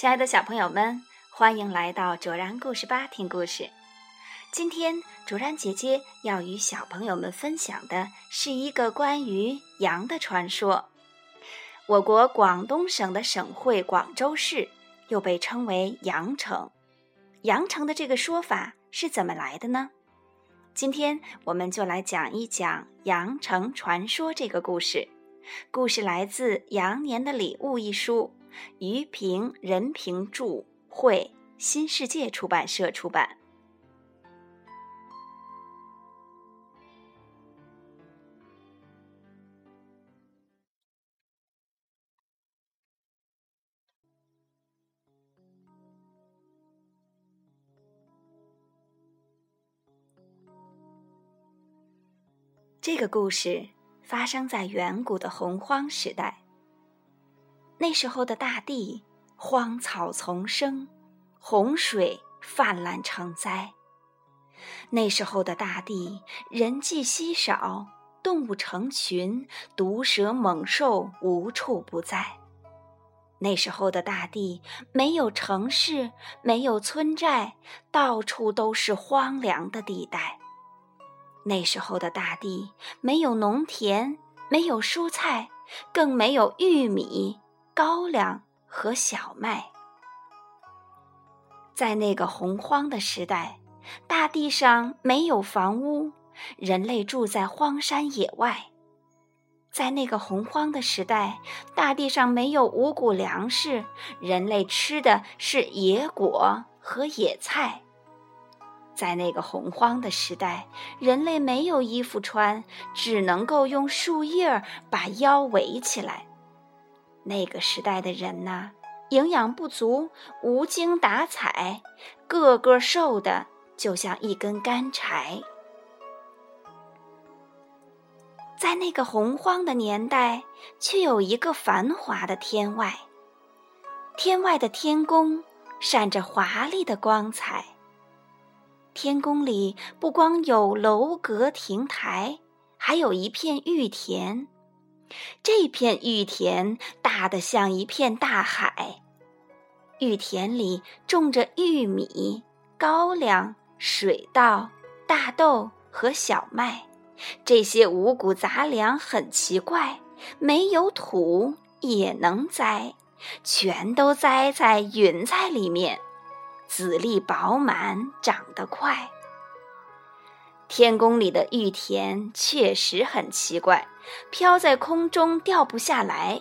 亲爱的小朋友们，欢迎来到卓然故事吧听故事。今天卓然姐姐要与小朋友们分享的是一个关于羊的传说。我国广东省的省会广州市又被称为羊城，羊城的这个说法是怎么来的呢？今天我们就来讲一讲羊城传说这个故事。故事来自《羊年的礼物》一书。于平、任平著，绘，新世界出版社出版。这个故事发生在远古的洪荒时代。那时候的大地荒草丛生，洪水泛滥成灾。那时候的大地人迹稀少，动物成群，毒蛇猛兽无处不在。那时候的大地没有城市，没有村寨，到处都是荒凉的地带。那时候的大地没有农田，没有蔬菜，更没有玉米。高粱和小麦，在那个洪荒的时代，大地上没有房屋，人类住在荒山野外。在那个洪荒的时代，大地上没有五谷粮食，人类吃的是野果和野菜。在那个洪荒的时代，人类没有衣服穿，只能够用树叶把腰围起来。那个时代的人呐，营养不足，无精打采，个个瘦的就像一根干柴。在那个洪荒的年代，却有一个繁华的天外。天外的天宫闪着华丽的光彩。天宫里不光有楼阁亭台，还有一片玉田。这片玉田大得像一片大海，玉田里种着玉米、高粱、水稻、大豆和小麦，这些五谷杂粮很奇怪，没有土也能栽，全都栽在云彩里面，籽粒饱满，长得快。天宫里的玉田确实很奇怪，飘在空中掉不下来。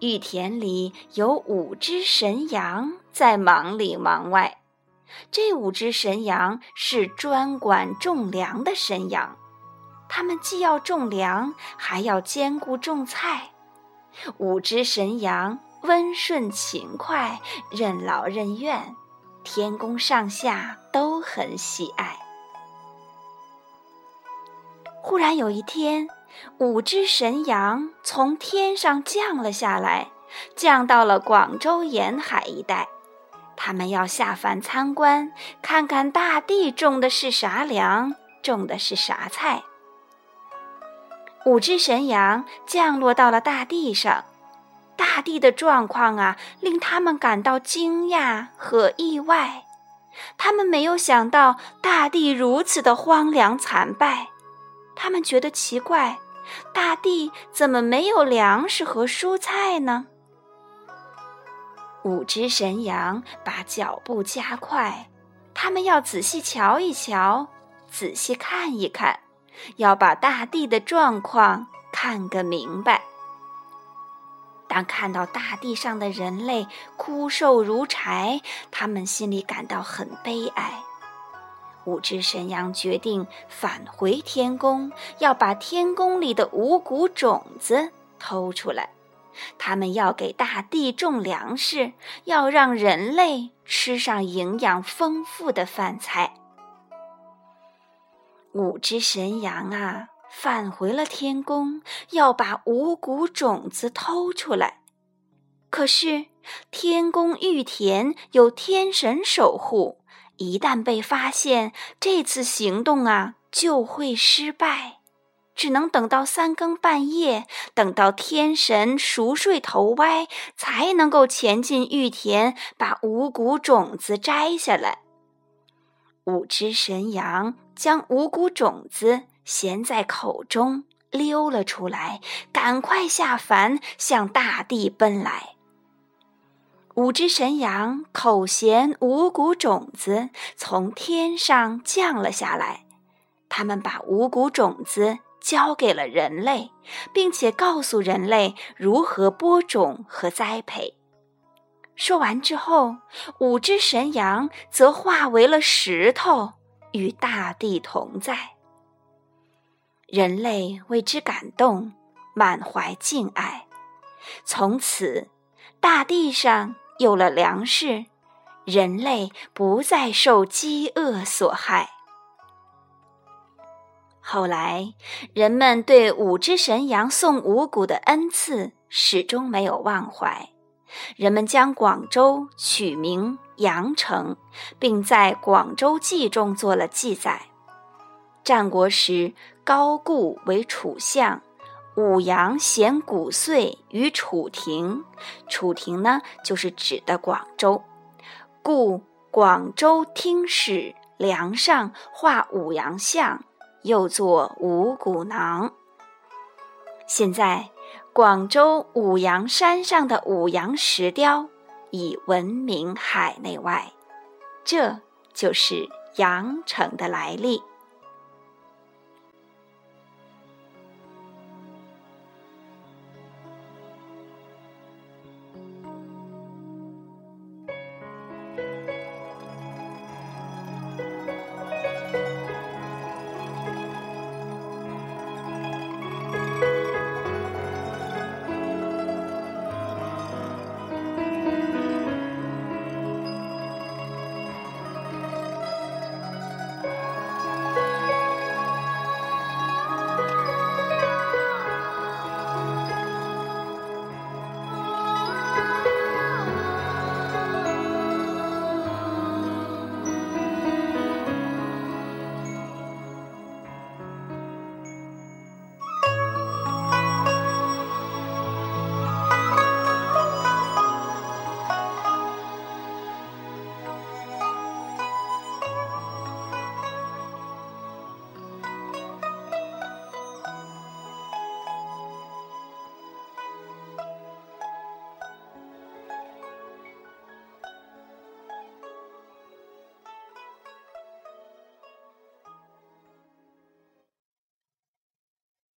玉田里有五只神羊在忙里忙外，这五只神羊是专管种粮的神羊，它们既要种粮，还要兼顾种菜。五只神羊温顺勤快，任劳任怨，天宫上下都很喜爱。忽然有一天，五只神羊从天上降了下来，降到了广州沿海一带。他们要下凡参观，看看大地种的是啥粮，种的是啥菜。五只神羊降落到了大地上，大地的状况啊，令他们感到惊讶和意外。他们没有想到大地如此的荒凉残败。他们觉得奇怪，大地怎么没有粮食和蔬菜呢？五只神羊把脚步加快，他们要仔细瞧一瞧，仔细看一看，要把大地的状况看个明白。当看到大地上的人类枯瘦如柴，他们心里感到很悲哀。五只神羊决定返回天宫，要把天宫里的五谷种子偷出来。他们要给大地种粮食，要让人类吃上营养丰富的饭菜。五只神羊啊，返回了天宫，要把五谷种子偷出来。可是天宫玉田有天神守护。一旦被发现，这次行动啊就会失败。只能等到三更半夜，等到天神熟睡头歪，才能够前进玉田，把五谷种子摘下来。五只神羊将五谷种子衔在口中，溜了出来，赶快下凡，向大地奔来。五只神羊口衔五谷种子，从天上降了下来。他们把五谷种子。交给了人类，并且告诉人类如何播种和栽培。说完之后，五只神羊则化为了石头，与大地同在。人类为之感动，满怀敬爱。从此，大地上有了粮食，人类不再受饥饿所害。后来，人们对五只神羊送五谷的恩赐始终没有忘怀。人们将广州取名羊城，并在《广州记》中做了记载。战国时，高固为楚相，五羊衔谷穗于楚庭。楚庭呢，就是指的广州。故广州听使梁上画五羊像。又作五谷囊。现在，广州五羊山上的五羊石雕已闻名海内外，这就是羊城的来历。